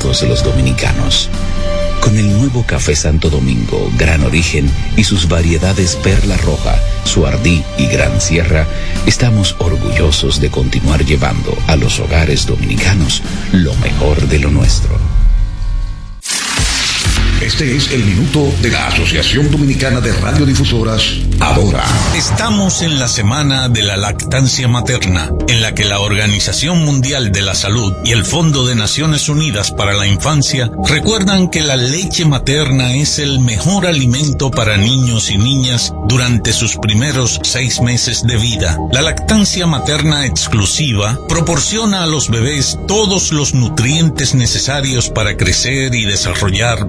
todos los dominicanos. Con el nuevo café Santo Domingo, Gran Origen y sus variedades Perla Roja, Suardí y Gran Sierra, estamos orgullosos de continuar llevando a los hogares dominicanos lo mejor de lo nuestro. Este es el minuto de la Asociación Dominicana de Radiodifusoras, Ahora. Estamos en la semana de la lactancia materna, en la que la Organización Mundial de la Salud y el Fondo de Naciones Unidas para la Infancia recuerdan que la leche materna es el mejor alimento para niños y niñas durante sus primeros seis meses de vida. La lactancia materna exclusiva proporciona a los bebés todos los nutrientes necesarios para crecer y desarrollar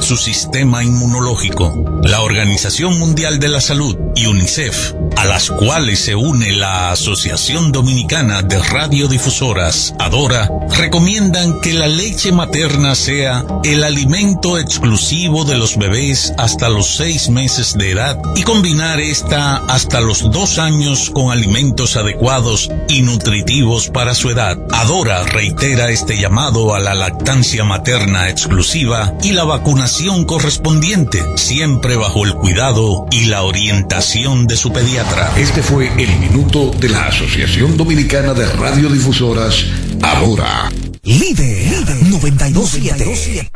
su sistema inmunológico. La Organización Mundial de la Salud y UNICEF, a las cuales se une la Asociación Dominicana de Radiodifusoras, Adora, recomiendan que la leche materna sea el alimento exclusivo de los bebés hasta los seis meses de edad y combinar esta hasta los dos años con alimentos adecuados y nutritivos para su edad. Adora reitera este llamado a la lactancia materna exclusiva y la vacunación correspondiente, siempre bajo el cuidado y la orientación de su pediatra. Este fue el minuto de la Asociación Dominicana de Radiodifusoras, ahora. Líder, 927.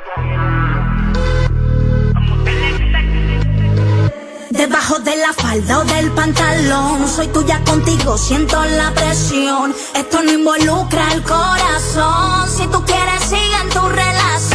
Debajo de la falda o del pantalón, soy tuya contigo, siento la presión. Esto no involucra el corazón. Si tú quieres, sigue en tu relación.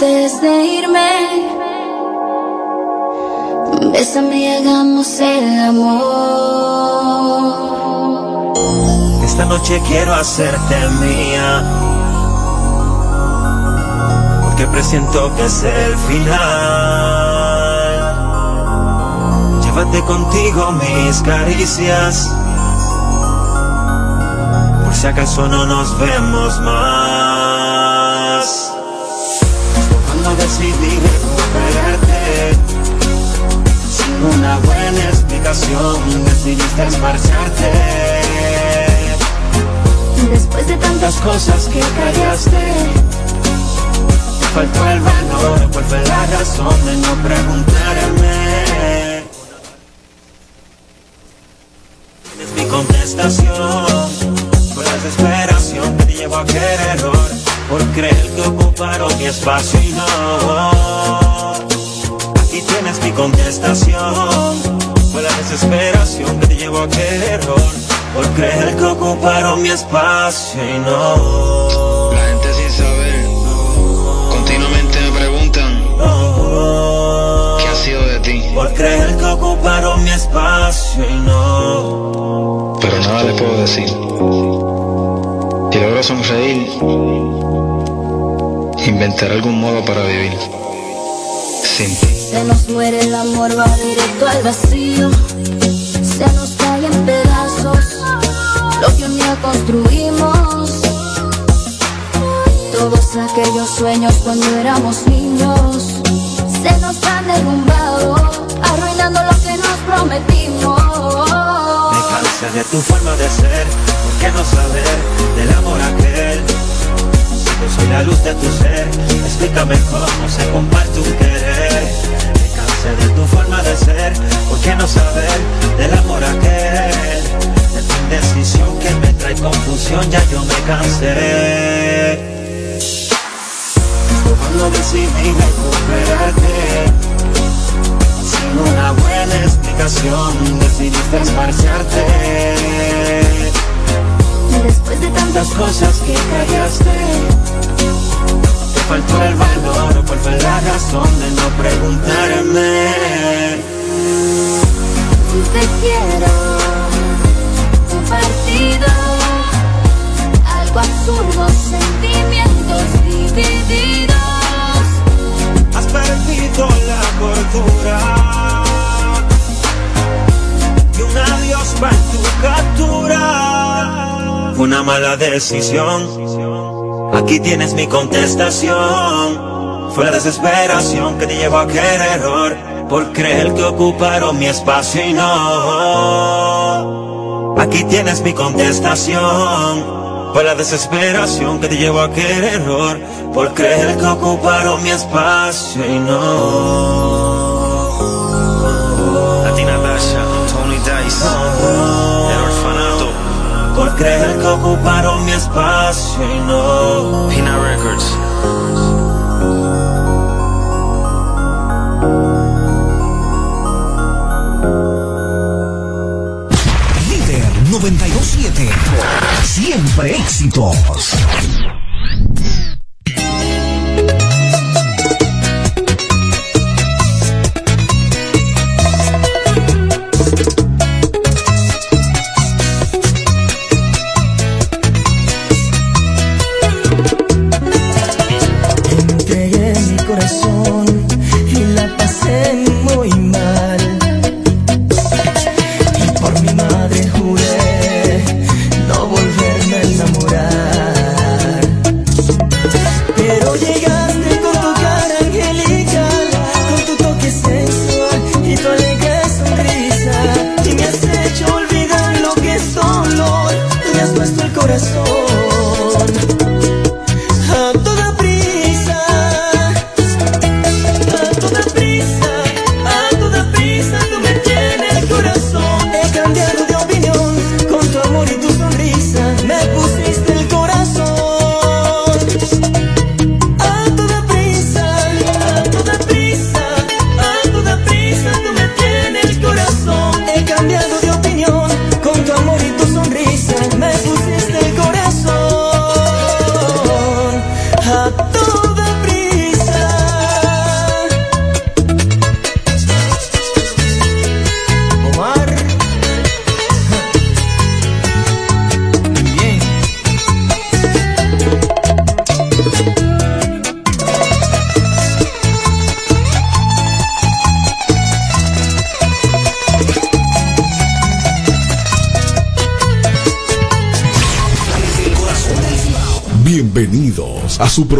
Antes de irme, bésame y hagamos el amor. Esta noche quiero hacerte mía. Porque presiento que es el final. Llévate contigo mis caricias. Por si acaso no nos vemos más. Decidí recuperarte, sin una buena explicación, decidiste marcharte. Después de tantas cosas que callaste, Faltó el valor, ¿cuál fue la razón de no preguntarme? Es mi contestación, fue la desesperación que te llevó a aquel error, por creer que ocuparon mi espacio y no. Aquí tienes mi contestación, fue la desesperación que te llevó a aquel error, por creer que ocuparon mi espacio y no. La gente sin saber continuamente me preguntan qué ha sido de ti. Por creer que ocuparon mi espacio y no. Pero nada le puedo decir. Si logro sonreír, inventaré algún modo para vivir. Sin ti. se nos muere el amor, va directo al vacío. Se nos cae en pedazos lo que un día construimos. Todos aquellos sueños cuando éramos niños se nos han derrumbado, arruinando lo que nos prometimos. Me cansé de tu forma de ser, ¿por qué no saber del amor aquel? La luz de tu ser, explícame cómo se comparte un querer. Me cansé de tu forma de ser, ¿por qué no saber del amor aquel? De tu indecisión que me trae confusión, ya yo me cansé. Cuando decidí recuperarte sin una buena explicación decidiste esparciarte Después de tantas cosas que callaste Te faltó el valor ¿Cuál fue la razón de no preguntarme? Te quiero compartido algo absurdo, sentimientos divididos. Has perdido la cordura Y un adiós en tu captura una mala decisión Aquí tienes mi contestación. Fue la desesperación que te llevó a aquel error Por creer que ocuparon mi espacio y no. Aquí tienes mi contestación. Fue la desesperación que te llevó a aquel error Por creer que ocuparon mi espacio y no creer que ocuparon mi espacio y no Pina Records. Líder 927. Siempre éxitos.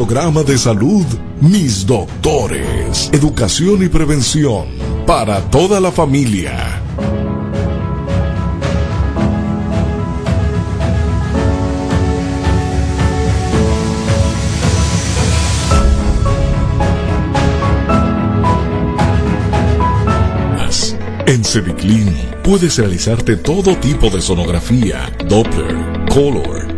programa de salud Mis Doctores, Educación y Prevención para toda la familia. En Cediclin puedes realizarte todo tipo de sonografía, Doppler, Color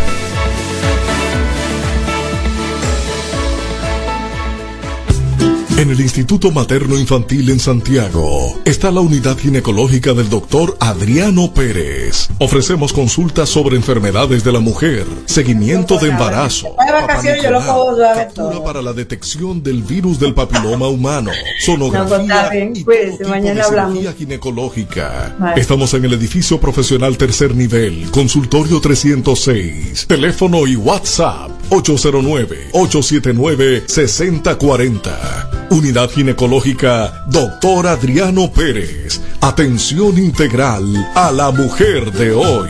En el Instituto Materno Infantil en Santiago está la unidad ginecológica del doctor Adriano Pérez. Ofrecemos consultas sobre enfermedades de la mujer, seguimiento de embarazo, captura para la detección del virus del papiloma humano, sonografía y todo tipo de cirugía ginecológica. Estamos en el edificio profesional tercer nivel, consultorio 306, teléfono y WhatsApp 809-879-6040. Unidad Ginecológica Doctor Adriano Pérez. Atención integral a la mujer de hoy.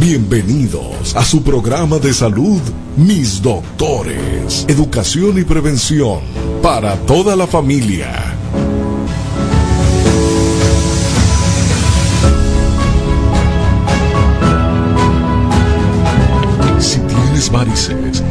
Bienvenidos a su programa de salud, Mis Doctores. Educación y prevención para toda la familia.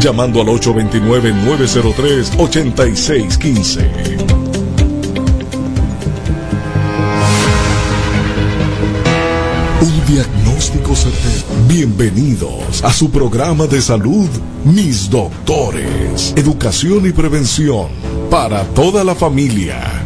llamando al 829-903-8615. Un diagnóstico certero. Bienvenidos a su programa de salud, Mis Doctores. Educación y prevención para toda la familia.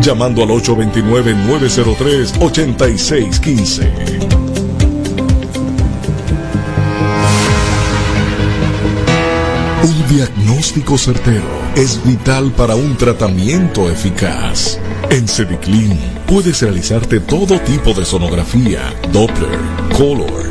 llamando al 829-903-8615. Un diagnóstico certero es vital para un tratamiento eficaz. En Cediclin puedes realizarte todo tipo de sonografía, Doppler, Color,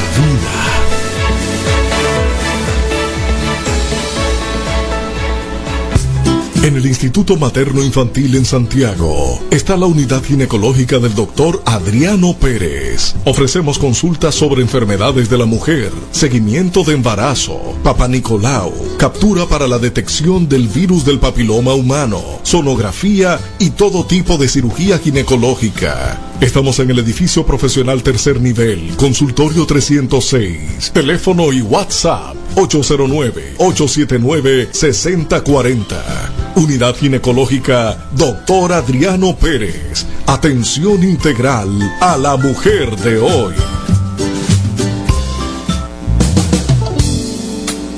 En el Instituto Materno Infantil en Santiago está la unidad ginecológica del doctor Adriano Pérez. Ofrecemos consultas sobre enfermedades de la mujer, seguimiento de embarazo, papá Nicolau, captura para la detección del virus del papiloma humano, sonografía y todo tipo de cirugía ginecológica. Estamos en el edificio profesional tercer nivel, consultorio 306, teléfono y WhatsApp 809-879-6040. Unidad Ginecológica Doctor Adriano Pérez. Atención integral a la mujer de hoy.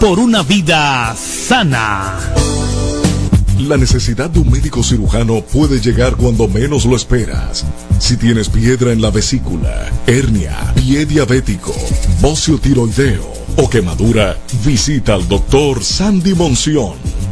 por una vida sana. La necesidad de un médico cirujano puede llegar cuando menos lo esperas. Si tienes piedra en la vesícula, hernia, pie diabético, bocio tiroideo o quemadura, visita al doctor Sandy Monción,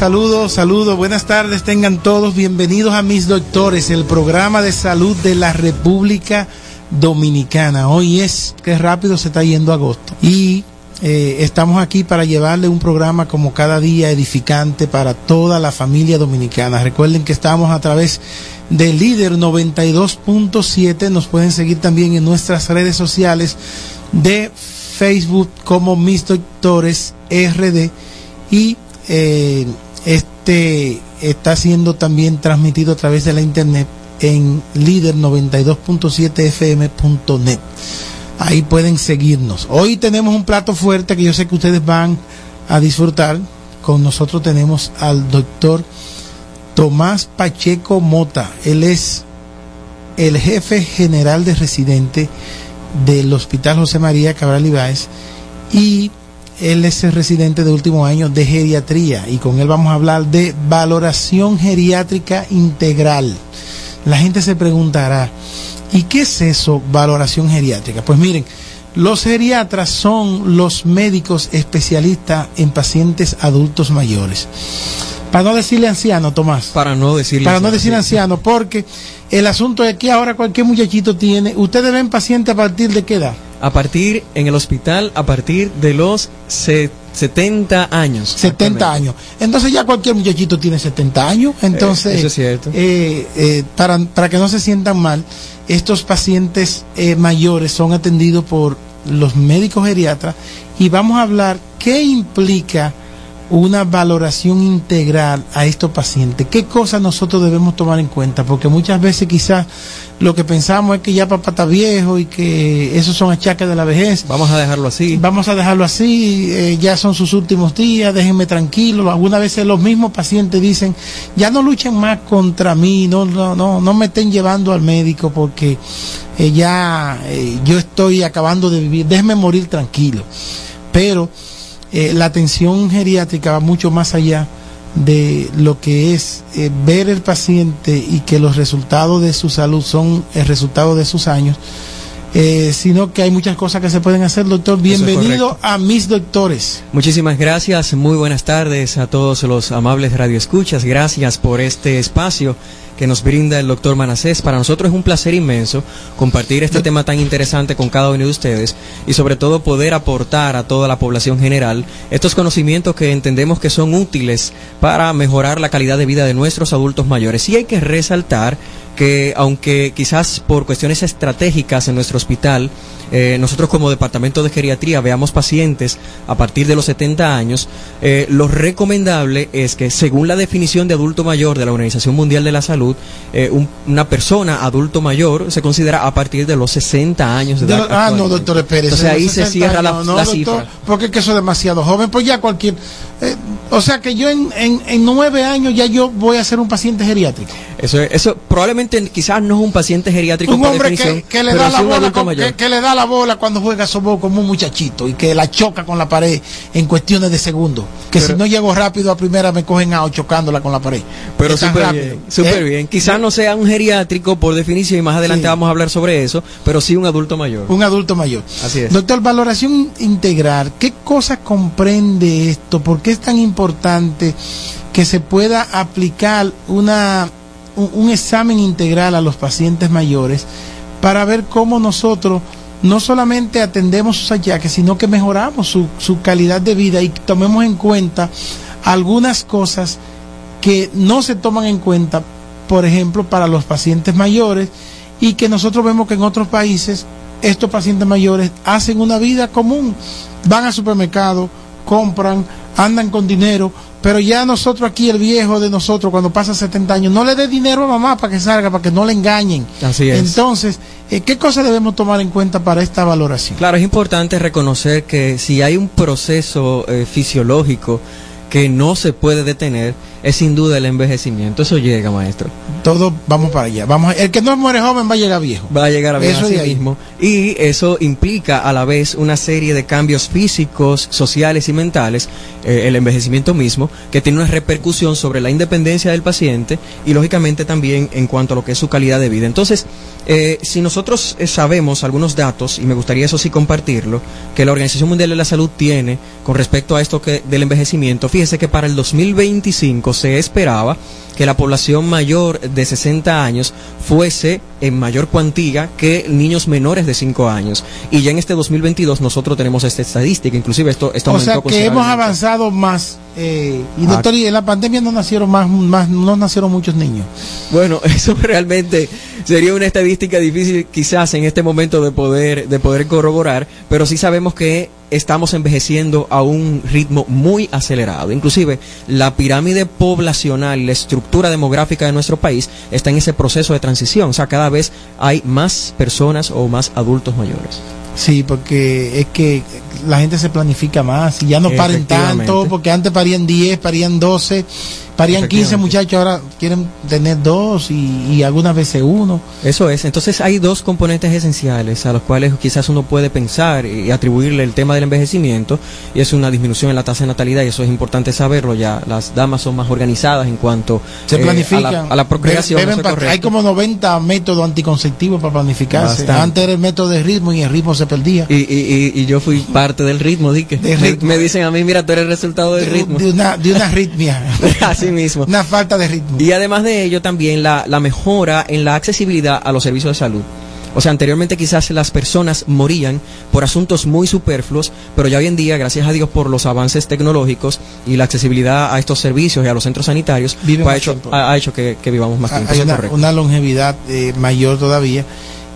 Saludos, saludos, buenas tardes, tengan todos bienvenidos a Mis Doctores, el programa de salud de la República Dominicana. Hoy es, que rápido se está yendo agosto. Y eh, estamos aquí para llevarle un programa como cada día edificante para toda la familia dominicana. Recuerden que estamos a través de Líder 92.7. Nos pueden seguir también en nuestras redes sociales de Facebook como Mis Doctores RD y eh, este está siendo también transmitido a través de la internet en líder 92.7fm.net. Ahí pueden seguirnos. Hoy tenemos un plato fuerte que yo sé que ustedes van a disfrutar. Con nosotros tenemos al doctor Tomás Pacheco Mota. Él es el jefe general de residente del Hospital José María Cabral Ibáez y él es el residente de último año de geriatría y con él vamos a hablar de valoración geriátrica integral. La gente se preguntará, ¿y qué es eso, valoración geriátrica? Pues miren, los geriatras son los médicos especialistas en pacientes adultos mayores. Para no decirle anciano, Tomás. Para no decirle Para no decir anciano, porque el asunto es que ahora cualquier muchachito tiene. ¿Ustedes ven paciente a partir de qué edad? A partir, en el hospital, a partir de los se- 70 años. 70 años. Entonces ya cualquier muchachito tiene 70 años. Entonces, Eh, eso es cierto. eh, eh, para, para que no se sientan mal, estos pacientes eh, mayores son atendidos por los médicos geriatras y vamos a hablar qué implica una valoración integral a estos pacientes. ¿Qué cosas nosotros debemos tomar en cuenta? Porque muchas veces quizás lo que pensamos es que ya papá está viejo y que esos son achaques de la vejez. Vamos a dejarlo así. Vamos a dejarlo así, eh, ya son sus últimos días, déjenme tranquilo. Algunas veces los mismos pacientes dicen, ya no luchen más contra mí, no, no, no, no me estén llevando al médico porque eh, ya eh, yo estoy acabando de vivir, déjenme morir tranquilo. Pero eh, la atención geriátrica va mucho más allá de lo que es eh, ver el paciente y que los resultados de su salud son el resultado de sus años, eh, sino que hay muchas cosas que se pueden hacer, doctor. Bienvenido a mis doctores. Muchísimas gracias, muy buenas tardes a todos los amables radioescuchas. Gracias por este espacio que nos brinda el doctor Manacés. Para nosotros es un placer inmenso compartir este tema tan interesante con cada uno de ustedes y sobre todo poder aportar a toda la población general estos conocimientos que entendemos que son útiles para mejorar la calidad de vida de nuestros adultos mayores. Y hay que resaltar que aunque quizás por cuestiones estratégicas en nuestro hospital, eh, nosotros como departamento de geriatría veamos pacientes a partir de los 70 años, eh, lo recomendable es que según la definición de adulto mayor de la Organización Mundial de la Salud, eh, un- una persona adulto mayor se considera a partir de los 60 años de De edad. lo- ah, no, doctor, espérese. Entonces ahí se 60 cierra la, no, la doctor, cifra. Porque es que eso es demasiado joven. Pues ya cualquier. eh, o sea que yo en, en, en nueve años ya yo voy a ser un paciente geriátrico. Eso, es- eso probablemente quizás no es un paciente geriátrico un hombre que, que le da la bola con- que, que le da la bola cuando juega softball como un muchachito y que la choca con la pared en cuestiones de segundos que si no llego rápido a primera me cogen a chocándola con la pared Pero súper rápido. bien, súper ¿Eh? bien. Quizás no sea un geriátrico por definición y más adelante Sí. vamos a hablar sobre eso, pero sí un adulto mayor. un adulto mayor Así es. doctor valoración integral qué cosas comprende esto por qué es tan importante que se pueda aplicar una un, un examen integral a los pacientes mayores para ver cómo nosotros no solamente atendemos sus achaques, sino que mejoramos su, su calidad de vida y tomemos en cuenta algunas cosas que no se toman en cuenta, por ejemplo, para los pacientes mayores y que nosotros vemos que en otros países estos pacientes mayores hacen una vida común, van al supermercado, compran, andan con dinero, pero ya nosotros aquí, el viejo de nosotros, cuando pasa 70 años, no le dé dinero a mamá para que salga, para que no le engañen. Así es. Entonces, eh, ¿qué cosas debemos tomar en cuenta para esta valoración? Claro, es importante reconocer que si hay un proceso eh, fisiológico que no se puede detener, es sin duda el envejecimiento. Eso llega, maestro. Todos vamos para allá. Vamos, el que no muere joven va a llegar viejo. Va a llegar a ver Eso ahí. mismo. Y eso implica a la vez una serie de cambios físicos, sociales y mentales, eh, el envejecimiento mismo, que tiene una repercusión sobre la independencia del paciente y lógicamente también en cuanto a lo que es su calidad de vida. Entonces, eh, si nosotros eh, sabemos algunos datos, y me gustaría eso sí compartirlo, que la Organización Mundial de la Salud tiene con respecto a esto que, del envejecimiento, fíjese que para el 2025 se esperaba que la población mayor de 60 años fuese en mayor cuantía que niños menores de 5 años. Y ya en este 2022 nosotros tenemos esta estadística, inclusive esto, esto O sea que hemos avanzado más. eh, y Ah. doctor, y en la pandemia no nacieron más, más, no nacieron muchos niños. Bueno, eso realmente sería una estadística difícil quizás en este momento de poder, de poder corroborar, pero sí sabemos que estamos envejeciendo a un ritmo muy acelerado. Inclusive la pirámide poblacional la estructura demográfica de nuestro país está en ese proceso de transición. O sea, cada vez hay más personas o más adultos mayores. Sí, porque es que la gente se planifica más y ya no paren tanto, porque antes parían 10, parían 12, parían 15 Efectivamente. muchachos, ahora quieren tener dos y, y algunas veces uno. Eso es. Entonces hay dos componentes esenciales a los cuales quizás uno puede pensar y atribuirle el tema del envejecimiento y es una disminución en la tasa de natalidad y eso es importante saberlo ya. Las damas son más organizadas en cuanto Se eh, planifican. a, la, a la procreación. Hay como 90 métodos anticonceptivos para planificarse. Bastante. Antes era el método de ritmo y el ritmo se perdía. y, y, yo fui parte del ritmo, di que De me- dicen a mí, mira, tú eres el resultado del de, ritmo. de una, de una arritmia. Así mismo. una falta de ritmo. Y además de ello también la, la mejora en la accesibilidad a los servicios de salud. O sea, anteriormente quizás las personas morían por asuntos muy superfluos, pero ya hoy en día, gracias a Dios por los avances tecnológicos y la accesibilidad a estos servicios y a los centros sanitarios, pues ha hecho, ha, ha hecho que, que vivamos más tiempo. hay una, una longevidad eh, mayor todavía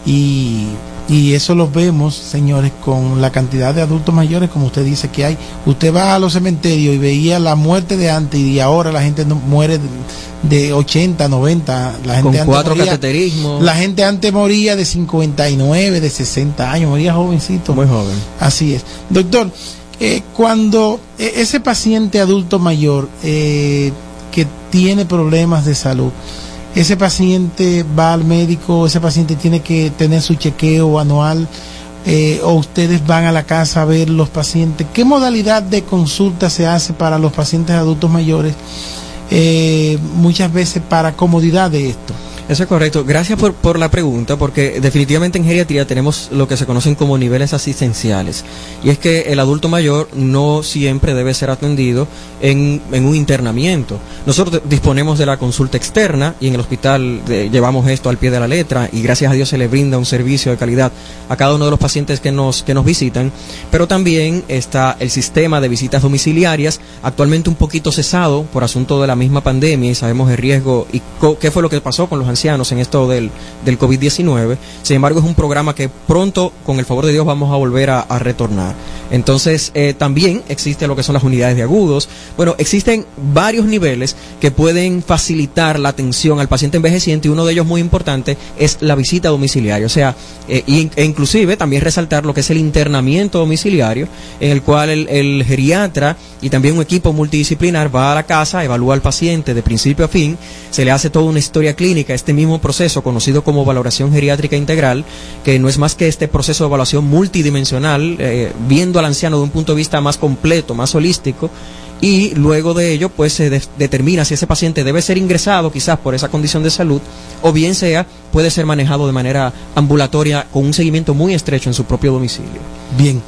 y, y eso lo vemos, señores, con la cantidad de adultos mayores, como usted dice que hay. Usted va a los cementerios y veía la muerte de antes y ahora la gente no muere de, de 80, 90. La gente Con antes cuatro moría- cateterismos. La gente antes moría de 59, de 60 años, moría jovencito. Muy joven. Así es. Doctor, eh, cuando eh, ese paciente adulto mayor eh, que tiene problemas de salud, ese paciente va al médico, ese paciente tiene que tener su chequeo anual, eh, o ustedes van a la casa a ver los pacientes. ¿Qué modalidad de consulta se hace para los pacientes adultos mayores? Eh, muchas veces para comodidad de esto. Eso es correcto. Gracias por, por la pregunta, porque definitivamente en geriatría tenemos lo que se conocen como niveles asistenciales. Y es que el adulto mayor no siempre debe ser atendido en, en un internamiento. Nosotros disponemos de la consulta externa y en el hospital eh, llevamos esto al pie de la letra y gracias a Dios se le brinda un servicio de calidad a cada uno de los pacientes que nos, que nos visitan. Pero también está el sistema de visitas domiciliarias, actualmente un poquito cesado por asunto de la misma pandemia y sabemos el riesgo y co- qué fue lo que pasó con los ancianos en esto del, del COVID-19. Sin embargo, es un programa que pronto, con el favor de Dios, vamos a volver a, retornar. Entonces, eh, también existe lo que son las unidades de agudos. Bueno, existen varios niveles que pueden facilitar la atención al paciente envejeciente y uno de ellos muy importante es la visita domiciliaria. O sea, eh, y- e inclusive también resaltar lo que es el internamiento domiciliario, en el cual el, el geriatra y también un equipo multidisciplinar va a la casa, evalúa al paciente de principio a fin, se le hace toda una historia clínica, este mismo proceso conocido como valoración geriátrica integral, que no es más que este proceso de evaluación multidimensional, eh, viendo al anciano de un punto de vista más completo, más holístico, y luego de ello pues se de- determina si ese paciente debe ser ingresado quizás por esa condición de salud o bien sea puede ser manejado de manera ambulatoria con un seguimiento muy estrecho en su propio domicilio. Bien.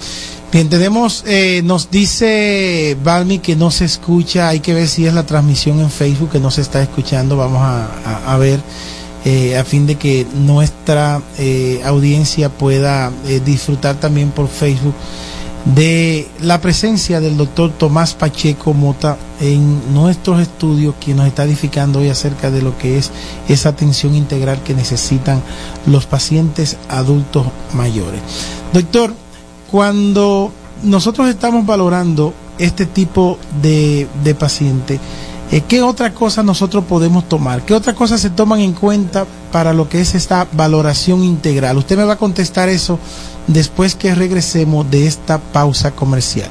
Bien, tenemos, eh, nos dice Balmi que no se escucha, hay que ver si es la transmisión en Facebook que no se está escuchando, vamos a, ver, eh, a fin de que nuestra eh, audiencia pueda disfrutar también por Facebook de la presencia del doctor Tomás Pacheco Mota en nuestros estudios, quien nos está edificando hoy acerca de lo que es esa atención integral que necesitan los pacientes adultos mayores. Doctor, cuando nosotros estamos valorando este tipo de, de paciente, eh, ¿qué otra cosa nosotros podemos tomar? ¿Qué otras cosas se toman en cuenta para lo que es esta valoración integral? Usted me va a contestar eso después que regresemos de esta pausa comercial.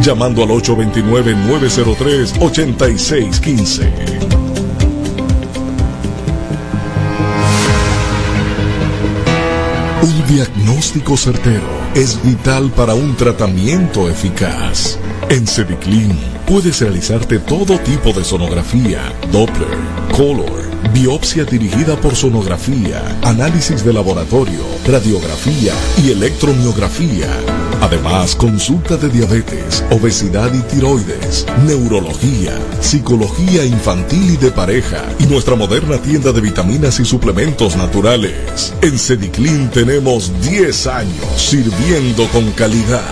llamando al 829-903-8615. Un diagnóstico certero es vital para un tratamiento eficaz. En Cediclin puedes realizarte todo tipo de sonografía, Doppler, Color, biopsia dirigida por sonografía, análisis de laboratorio, radiografía y electromiografía. Además, consulta de diabetes, obesidad y tiroides, neurología, psicología infantil y de pareja y nuestra moderna tienda de vitaminas y suplementos naturales. En Cediclin tenemos 10 años sirviendo con calidad,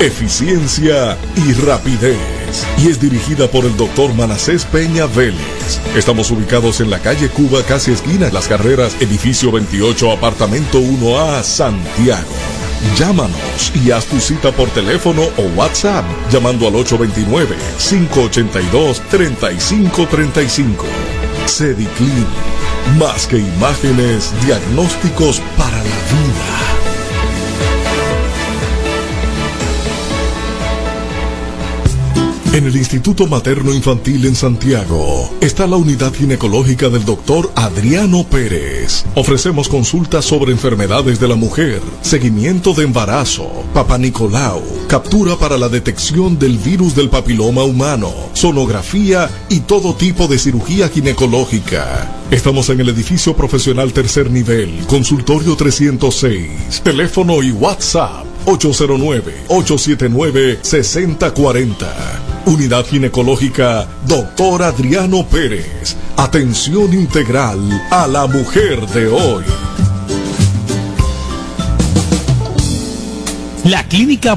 eficiencia y rapidez. Y es dirigida por el doctor Manacés Peña Vélez. Estamos ubicados en la calle Cuba, casi esquina de las carreras, edificio 28, apartamento 1A, Santiago. Llámanos y haz tu cita por teléfono o WhatsApp llamando al 829-582-3535. Cediclin, más que imágenes, diagnósticos para la vida. En el Instituto Materno Infantil en Santiago está la unidad ginecológica del doctor Adriano Pérez. Ofrecemos consultas sobre enfermedades de la mujer, seguimiento de embarazo, papá Nicolau, captura para la detección del virus del papiloma humano, sonografía y todo tipo de cirugía ginecológica. Estamos en el edificio profesional tercer nivel, consultorio 306, teléfono y WhatsApp 809-879-6040. Unidad Ginecológica Doctor Adriano Pérez. Atención integral a la mujer de hoy. La Clínica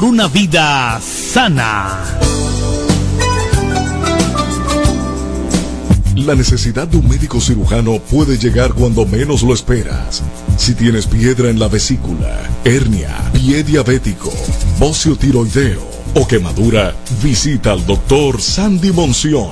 una vida sana. La necesidad de un médico cirujano puede llegar cuando menos lo esperas. Si tienes piedra en la vesícula, hernia, pie diabético, bocio tiroideo o quemadura, visita al doctor Sandy Monción,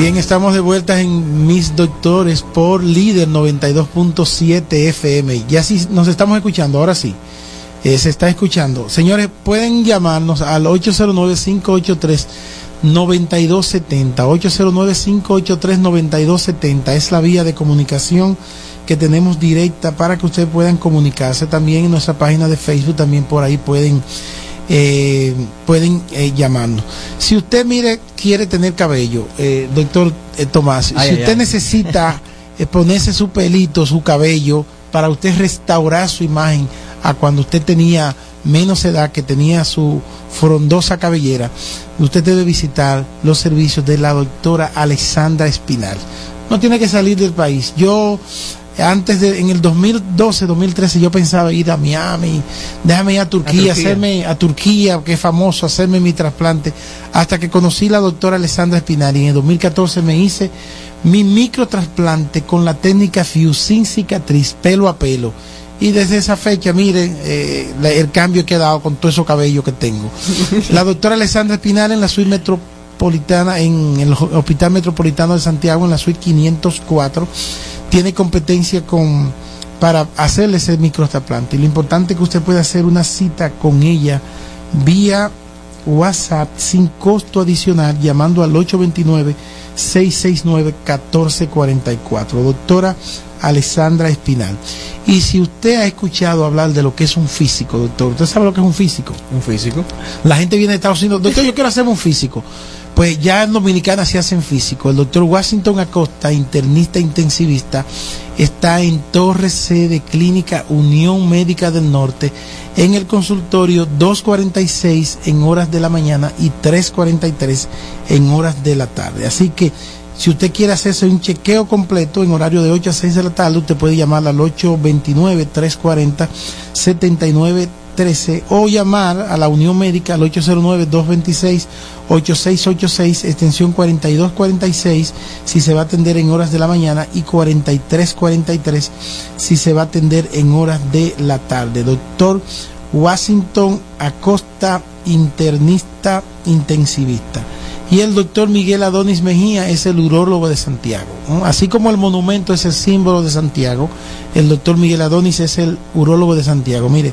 Bien, estamos de vuelta en Mis Doctores por Líder 92.7 FM. Ya sí nos estamos escuchando, ahora sí. Eh, se está escuchando. Señores, pueden llamarnos al 809-583-9270. 809-583-9270 es la vía de comunicación que tenemos directa para que ustedes puedan comunicarse. También en nuestra página de Facebook, también por ahí pueden eh, pueden eh, llamarnos. Si usted mire quiere tener cabello, eh, doctor eh, Tomás, Ay, si ay, usted ay. necesita eh, ponerse su pelito, su cabello, para usted restaurar su imagen a cuando usted tenía menos edad, que tenía su frondosa cabellera, usted debe visitar los servicios de la doctora Alexandra Espinal. No tiene que salir del país. Yo antes de en el 2012, 2013 yo pensaba ir a Miami, déjame ir a Turquía, A Turquía. hacerme a Turquía, que es famoso, hacerme mi trasplante, hasta que conocí la doctora Alessandra Espinal y en el 2014 me hice mi microtrasplante con la técnica FIU sin cicatriz, pelo a pelo. Y desde esa fecha, miren eh, el cambio que he dado con todo esos cabellos que tengo. La doctora Alessandra Espinal en la suite metropolitana, en el ho- Hospital Metropolitano de Santiago, en la suite 504, tiene competencia con para hacerle ese microtrasplante. Y lo importante es que usted puede hacer una cita con ella vía WhatsApp sin costo adicional llamando al 829-669-1444. Doctora Alessandra Espinal. Y si usted ha escuchado hablar de lo que es un físico, doctor, ¿usted sabe lo que es un físico? Un físico. La gente viene de Estados Unidos, doctor, yo quiero hacerme un físico. Pues ya en Dominicana se hacen físico. El doctor Washington Acosta, internista intensivista, está en Torre C de Clínica Unión Médica del Norte, en el consultorio 246 en horas de la mañana y 343 en horas de la tarde. Así que si usted quiere hacerse un chequeo completo en horario de 8 a 6 de la tarde, usted puede llamar al 829-340-7913 o llamar a la Unión Médica al 809-226-8686, extensión 4246, si se va a atender en horas de la mañana, y 4343 si se va a atender en horas de la tarde. Doctor Washington Acosta, internista intensivista. Y el doctor Miguel Adonis Mejía es el urólogo de Santiago. Así como el monumento es el símbolo de Santiago, el doctor Miguel Adonis es el urólogo de Santiago. Mire,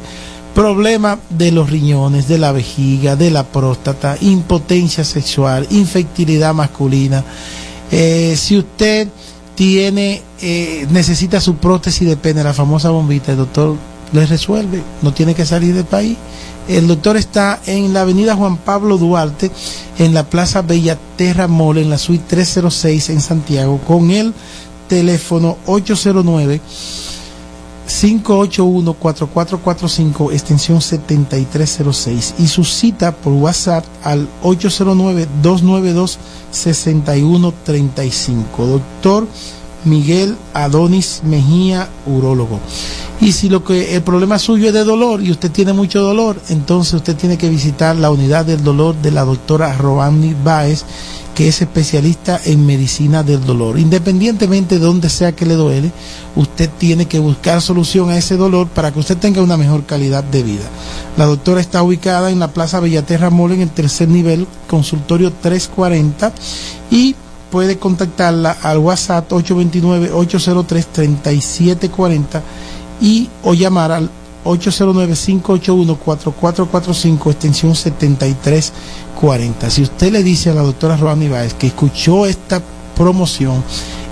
problema de los riñones, de la vejiga, de la próstata, impotencia sexual, infertilidad masculina. Eh, si usted tiene, eh, necesita su prótesis de pene, la famosa bombita, el doctor le resuelve, no tiene que salir del país. El doctor está en la avenida Juan Pablo Duarte, en la Plaza Bellaterra Mall, en la suite 306 en Santiago, con el teléfono 809 581-4445, extensión 7306. Y su cita por WhatsApp al 809-292-6135. Doctor Miguel Adonis Mejía, urólogo. Y si lo que el problema suyo es de dolor y usted tiene mucho dolor, entonces usted tiene que visitar la unidad del dolor de la doctora Robani Baez, que es especialista en medicina del dolor. Independientemente de donde sea que le duele, usted tiene que buscar solución a ese dolor para que usted tenga una mejor calidad de vida. La doctora está ubicada en la Plaza Bellaterra Mall en el tercer nivel, consultorio 340 y puede contactarla al WhatsApp 829-803-3740 y o llamar al 809-581-4445 extensión 7340. Si usted le dice a la doctora Roani Báez que escuchó esta promoción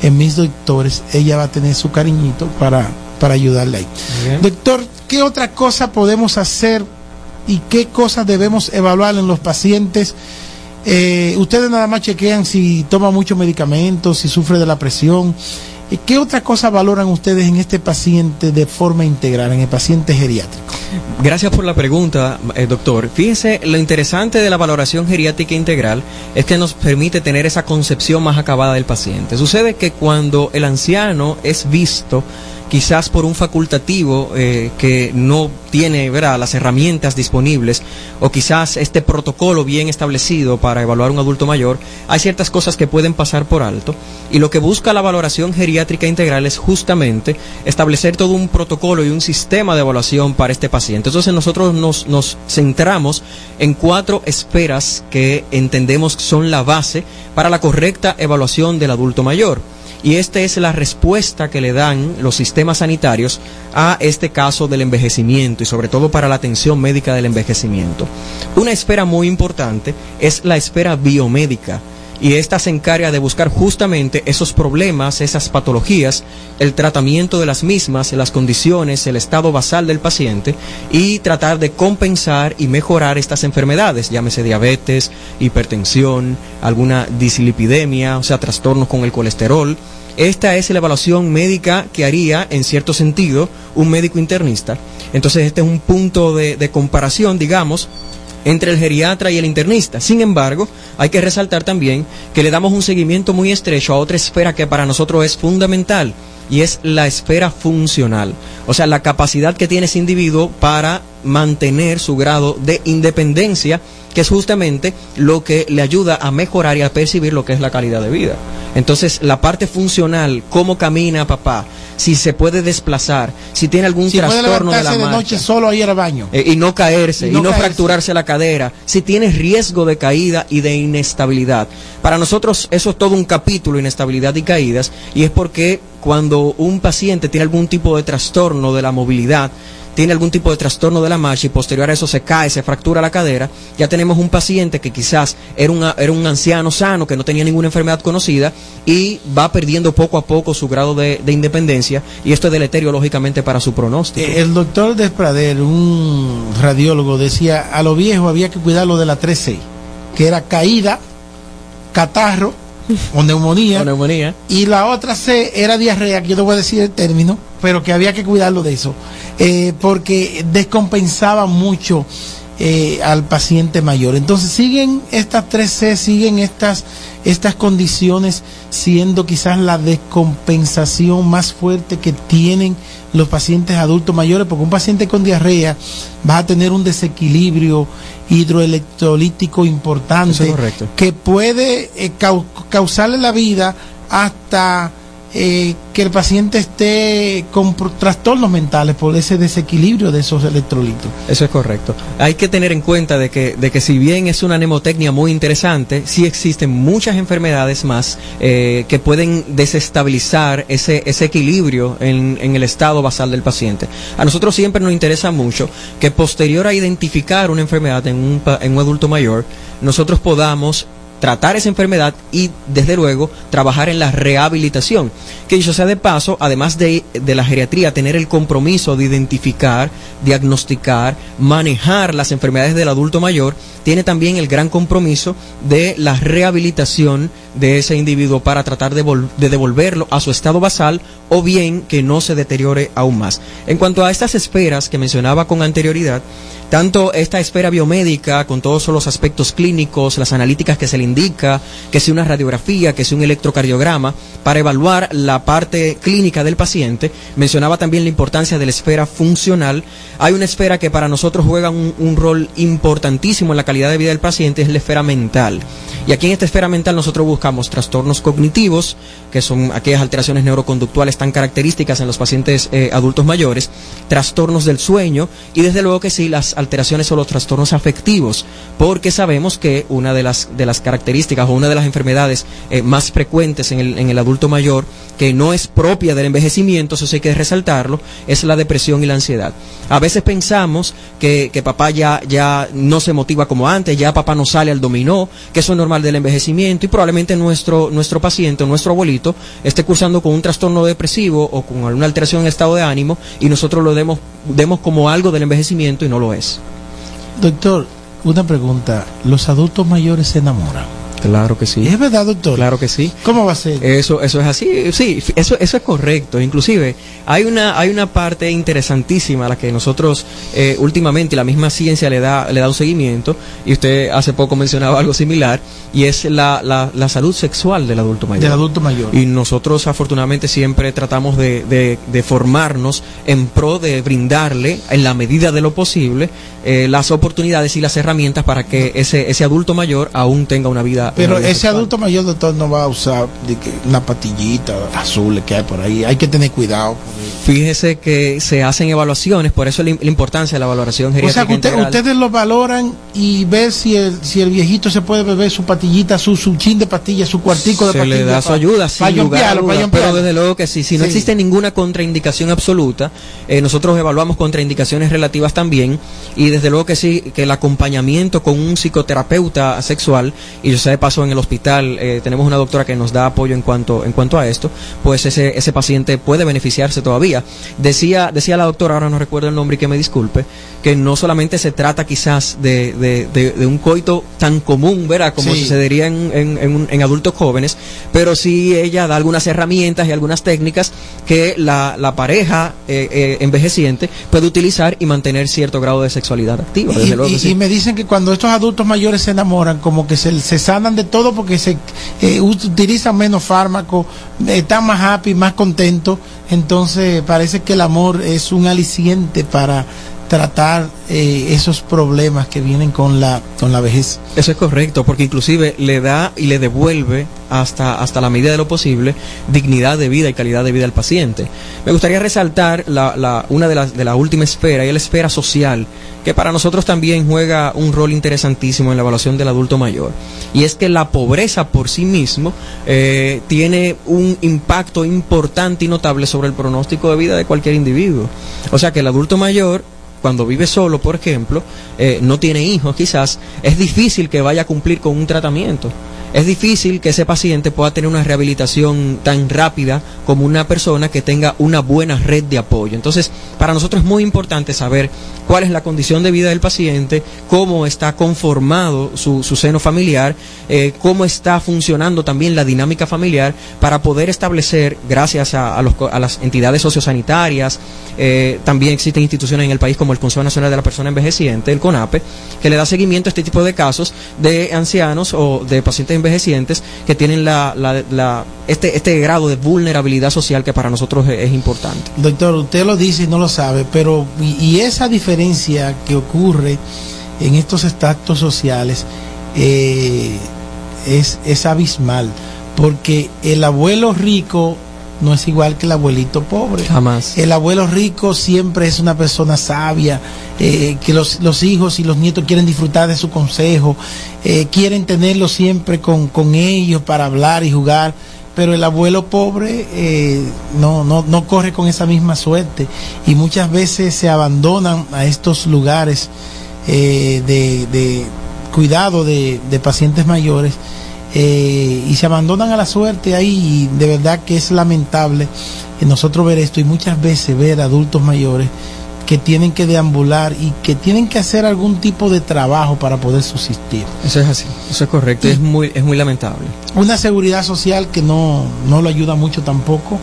en mis doctores, ella va a tener su cariñito para, para ayudarle ahí. Doctor, ¿qué otra cosa podemos hacer y qué cosas debemos evaluar en los pacientes? Eh, ustedes nada más chequean si toma muchos medicamentos, si sufre de la presión. ¿Y ¿Qué otra cosa valoran ustedes en este paciente de forma integral, en el paciente geriátrico? Gracias por la pregunta, eh, doctor. Fíjese, lo interesante de la valoración geriátrica integral es que nos permite tener esa concepción más acabada del paciente. Sucede que cuando el anciano es visto, quizás por un facultativo eh, que no tiene ¿verdad? las herramientas disponibles o quizás este protocolo bien establecido para evaluar un adulto mayor, hay ciertas cosas que pueden pasar por alto y lo que busca la valoración geriátrica integral es justamente establecer todo un protocolo y un sistema de evaluación para este paciente. Entonces nosotros nos, nos centramos en cuatro esperas que entendemos son la base para la correcta evaluación del adulto mayor. Y esta es la respuesta que le dan los sistemas sanitarios a este caso del envejecimiento y sobre todo para la atención médica del envejecimiento. Una espera muy importante es la espera biomédica y esta se encarga de buscar justamente esos problemas, esas patologías, el tratamiento de las mismas, las condiciones, el estado basal del paciente y tratar de compensar y mejorar estas enfermedades, llámese diabetes, hipertensión, alguna dislipidemia, o sea, trastornos con el colesterol. Esta es la evaluación médica que haría, en cierto sentido, un médico internista. Entonces, este es un punto de, comparación, digamos, entre el geriatra y el internista. Sin embargo, hay que resaltar también que le damos un seguimiento muy estrecho a otra esfera que para nosotros es fundamental y es la esfera funcional. O sea, la capacidad que tiene ese individuo para mantener su grado de independencia, que es justamente lo que le ayuda a mejorar y a percibir lo que es la calidad de vida. Entonces, la parte funcional, cómo camina papá, si se puede desplazar, si tiene algún Si puede trastorno de la de marcha. noche solo a ir al baño. Eh, y no caerse, Y y no caerse. fracturarse la cadera, si tienes riesgo de caída y de inestabilidad. Para nosotros eso es todo un capítulo, inestabilidad y caídas, y es porque cuando un paciente tiene algún tipo de trastorno de la movilidad, tiene algún tipo de trastorno de la marcha y posterior a eso se cae, se fractura la cadera, ya tenemos un paciente que quizás era, una- era un anciano sano, que no tenía ninguna enfermedad conocida y va perdiendo poco a poco su grado de, de independencia y esto es deleterio lógicamente para su pronóstico. Eh, El doctor Desprader, un radiólogo, decía, a lo viejo había que cuidarlo de la 3C, que era caída, catarro o neumonía. O neumonía. Y la otra C era diarrea, que yo no voy a decir el término, pero que había que cuidarlo de eso, eh, porque descompensaba mucho eh, al paciente mayor. Entonces siguen estas tres C, siguen estas, estas condiciones siendo quizás la descompensación más fuerte que tienen los pacientes adultos mayores, porque un paciente con diarrea va a tener un desequilibrio hidroelectrolítico importante es que puede eh, cau- causarle la vida hasta eh, que el paciente esté con trastornos mentales por ese desequilibrio de esos electrolitos. Eso es correcto. Hay que tener en cuenta de que, de que si bien es una mnemotecnia muy interesante, sí existen muchas enfermedades más eh, que pueden desestabilizar ese, ese equilibrio en, en el estado basal del paciente. A nosotros siempre nos interesa mucho que posterior a identificar una enfermedad en un, en un adulto mayor, nosotros podamos tratar esa enfermedad y desde luego trabajar en la rehabilitación. Que dicho sea de paso, además de, de la geriatría, tener el compromiso de identificar, diagnosticar, manejar las enfermedades del adulto mayor, tiene también el gran compromiso de la rehabilitación de ese individuo para tratar de, vol- de devolverlo a su estado basal o bien que no se deteriore aún más. En cuanto a estas esperas que mencionaba con anterioridad, tanto esta espera biomédica con todos los aspectos clínicos, las analíticas que se le indica, que sea una radiografía, que sea un electrocardiograma, para evaluar la parte clínica del paciente, mencionaba también la importancia de la esfera funcional. Hay una esfera que para nosotros juega un, rol importantísimo en la calidad de vida del paciente, es la esfera mental. Y aquí en esta esfera mental nosotros buscamos trastornos cognitivos, que son aquellas alteraciones neuroconductuales tan características en los pacientes eh, adultos mayores, trastornos del sueño y desde luego que sí las alteraciones o los trastornos afectivos, porque sabemos que una de las, de las características características o una de las enfermedades eh, más frecuentes en el, en el adulto mayor, que no es propia del envejecimiento, eso sí hay que resaltarlo, es la depresión y la ansiedad. A veces pensamos que, que papá ya, ya no se motiva como antes, ya papá no sale al dominó, que eso es normal del envejecimiento y probablemente nuestro, nuestro paciente, nuestro abuelito, esté cursando con un trastorno depresivo o con alguna alteración en el estado de ánimo y nosotros lo demos, demos como algo del envejecimiento y no lo es. Doctor, una pregunta. ¿Los adultos mayores se enamoran? Claro que sí. ¿Es verdad, doctor? Claro que sí. ¿Cómo va a ser? Eso, eso es así, sí, eso, eso es correcto. Inclusive, hay una, hay una parte interesantísima a la que nosotros eh, últimamente la misma ciencia le da, le da un seguimiento, y usted hace poco mencionaba algo similar, y es la, la, la salud sexual del adulto mayor. Del adulto mayor. Y nosotros afortunadamente siempre tratamos de, de, de formarnos en pro de brindarle, en la medida de lo posible, eh, las oportunidades y las herramientas para que ese, ese adulto mayor aún tenga una vida. Pero ese sexual. adulto mayor, doctor, no va a usar de que una patillita azul que hay por ahí. Hay que tener cuidado. Fíjese que se hacen evaluaciones, por eso la, la importancia de la valoración O sea, que usted- ustedes lo valoran y ver si el, si el viejito se puede beber su patillita, su, su chin de pastilla, su cuartico de se pastilla. le da su ayuda, sin lugar a yompearlo, pa dudas, yompearlo. pero desde luego que sí, si no Sí. existe ninguna contraindicación absoluta, eh, nosotros evaluamos contraindicaciones relativas también, y desde luego que sí, que el acompañamiento con un psicoterapeuta sexual, y yo sé de paso en el hospital, eh, tenemos una doctora que nos da apoyo en cuanto, en cuanto a esto, pues ese, ese paciente puede beneficiarse todavía. Decía, decía la doctora, ahora no recuerdo el nombre y que me disculpe, que no solamente se trata quizás de, de, de- de un coito tan común, ¿verdad? Como Sí. sucedería en, en- en adultos jóvenes, pero sí ella da algunas herramientas y algunas técnicas que la, la pareja eh, eh, envejeciente puede utilizar y mantener cierto grado de sexualidad activa. Y, desde luego y- sí. y me dicen que cuando estos adultos mayores se enamoran, como que se, se de todo porque se eh, ut- utilizan menos fármacos, están más happy, más contentos. Entonces parece que el amor es un aliciente para tratar eh, esos problemas que vienen con la, con la vejez. Eso es correcto, porque inclusive le da y le devuelve hasta, hasta la medida de lo posible dignidad de vida y calidad de vida al paciente. Me gustaría resaltar la, la- una de las de la última esfera y la esfera social, que para nosotros también juega un rol interesantísimo en la evaluación del adulto mayor. Y es que la pobreza por sí mismo eh, tiene un impacto importante y notable sobre el pronóstico de vida de cualquier individuo. O sea que el adulto mayor cuando vive solo, por ejemplo, eh, no tiene hijos quizás, es difícil que vaya a cumplir con un tratamiento. Es difícil que ese paciente pueda tener una rehabilitación tan rápida como una persona que tenga una buena red de apoyo. Entonces, para nosotros es muy importante saber cuál es la condición de vida del paciente, cómo está conformado su, su seno familiar, eh, cómo está funcionando también la dinámica familiar para poder establecer, gracias a, los a las entidades sociosanitarias, eh, también existen instituciones en el país como el Consejo Nacional de la Persona Envejeciente, el CONAPE, que le da seguimiento a este tipo de casos de ancianos o de pacientes envejecientes que tienen la, la- la- este, este grado de vulnerabilidad social que para nosotros es, importante. Doctor, usted lo dice y no lo sabe, pero y, esa diferencia que ocurre en estos estratos sociales eh, es, es abismal, porque el abuelo rico no es igual que el abuelito pobre. Jamás. El abuelo rico siempre es una persona sabia, eh, que los, los hijos y los nietos quieren disfrutar de su consejo, eh, quieren tenerlo siempre con, con ellos para hablar y jugar, pero el abuelo pobre eh, no, no, no corre con esa misma suerte y muchas veces se abandonan a estos lugares eh, de, de cuidado de, de pacientes mayores eh, y se abandonan a la suerte ahí y de verdad que es lamentable nosotros ver esto y muchas veces ver adultos mayores que tienen que deambular y que tienen que hacer algún tipo de trabajo para poder subsistir. Eso es así, eso es correcto, es muy, es muy lamentable. Una seguridad social que no, no lo ayuda mucho tampoco,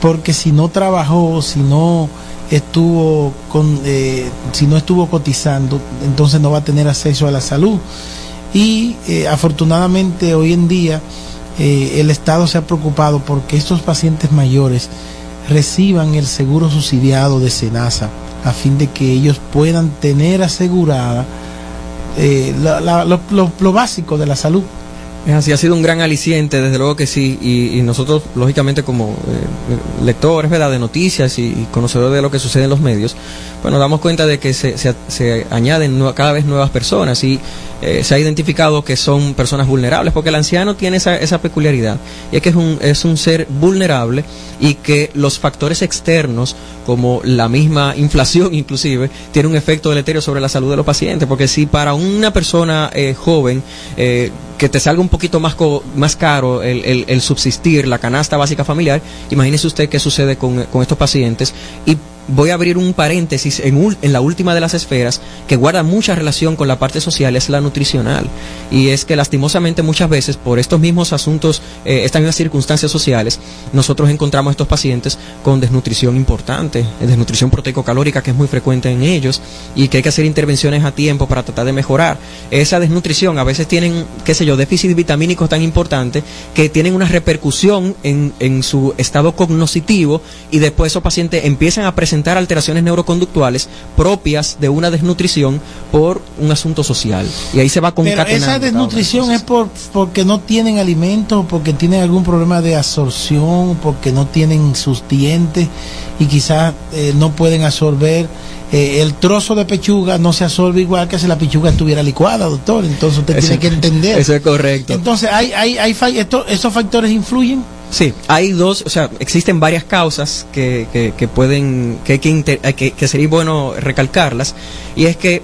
porque si no trabajó, si no estuvo con, eh, si no estuvo cotizando, entonces no va a tener acceso a la salud. Y eh, afortunadamente hoy en día eh, el Estado se ha preocupado porque estos pacientes mayores reciban el seguro subsidiado de SENASA a fin de que ellos puedan tener asegurada eh, lo básico de la salud. Es así, ha sido un gran aliciente, desde luego que sí, y, nosotros, lógicamente, como eh, lectores ¿verdad? de noticias y, conocedores de lo que sucede en los medios, pues nos damos cuenta de que se, se, se añaden cada vez nuevas personas y eh, se ha identificado que son personas vulnerables, porque el anciano tiene esa, esa peculiaridad, y es que es un, es un ser vulnerable y que los factores externos, como la misma inflación inclusive, tiene un efecto deleterio sobre la salud de los pacientes, porque si para una persona eh, joven eh, que te salga un poquito más, co- más caro el, el- el subsistir, la canasta básica familiar, imagínese usted qué sucede con, con estos pacientes. Y voy a abrir un paréntesis en, ul- en la última de las esferas que guarda mucha relación con la parte social, es la nutricional. Y es que lastimosamente muchas veces por estos mismos asuntos, eh, estas mismas circunstancias sociales, nosotros encontramos estos pacientes con desnutrición importante, eh, desnutrición proteico-calórica que es muy frecuente en ellos y que hay que hacer intervenciones a tiempo para tratar de mejorar. Esa desnutrición a veces tienen, qué sé yo, déficit vitamínicos tan importantes que tienen una repercusión en, en su estado cognoscitivo y después esos pacientes empiezan a presentar alteraciones neuroconductuales propias de una desnutrición por un asunto social. Y ahí se va Pero concatenando. esa desnutrición es por porque no tienen alimentos, porque tienen algún problema de absorción, porque no tienen sus dientes y quizás eh, no pueden absorber. eh, el trozo de pechuga no se absorbe igual que si la pechuga estuviera licuada, doctor. Entonces usted Eso- tiene que entender. Eso es correcto. Entonces, hay, hay, hay esto- ¿esos factores influyen? Sí, hay dos, o sea, existen varias causas que, que, que pueden, que, que, que sería bueno recalcarlas, y es que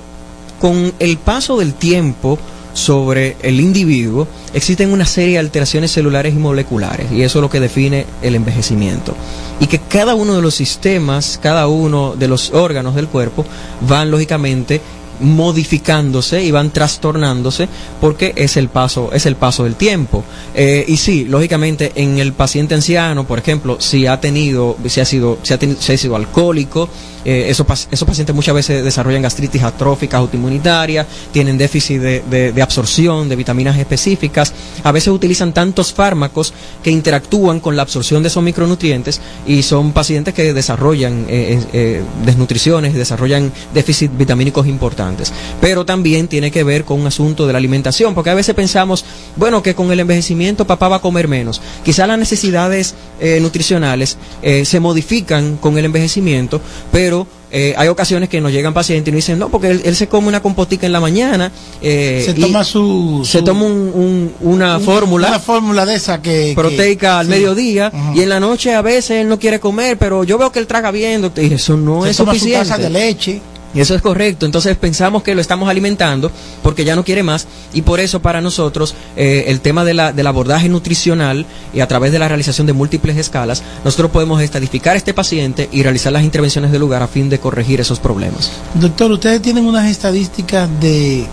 con el paso del tiempo sobre el individuo, existen una serie de alteraciones celulares y moleculares, y eso es lo que define el envejecimiento. Y que cada uno de los sistemas, cada uno de los órganos del cuerpo van lógicamente modificándose y van trastornándose porque es el paso es el paso del tiempo. Eh, y sí lógicamente en el paciente anciano por ejemplo si ha tenido si ha sido si ha, sido alcohólico eh, esos, esos pacientes muchas veces desarrollan gastritis atróficas autoinmunitarias tienen déficit de, absorción de vitaminas específicas. A veces utilizan tantos fármacos que interactúan con la absorción de esos micronutrientes y son pacientes que desarrollan eh, eh, desnutriciones desarrollan déficit vitamínicos importantes pero también tiene que ver con un asunto de la alimentación porque a veces pensamos bueno que con el envejecimiento papá va a comer menos quizá las necesidades eh, nutricionales eh, se modifican con el envejecimiento pero eh, hay ocasiones que nos llegan pacientes y nos dicen no porque él, él se come una compotica en la mañana eh, Se toma su, se su- toma un- un- una un- fórmula Una fórmula de esa que. que- proteica al sí. mediodía y en la noche a veces él no quiere comer, pero yo veo que él traga bien, doctor, y eso no Se es toma su suficiente. taza de leche. Eso es correcto. Entonces pensamos que lo estamos alimentando porque ya no quiere más y por eso para nosotros eh, el tema de la, del abordaje nutricional y a través de la realización de múltiples escalas, nosotros podemos estadificar a este paciente y realizar las intervenciones de lugar a fin de corregir esos problemas. Doctor, ustedes tienen unas estadísticas de,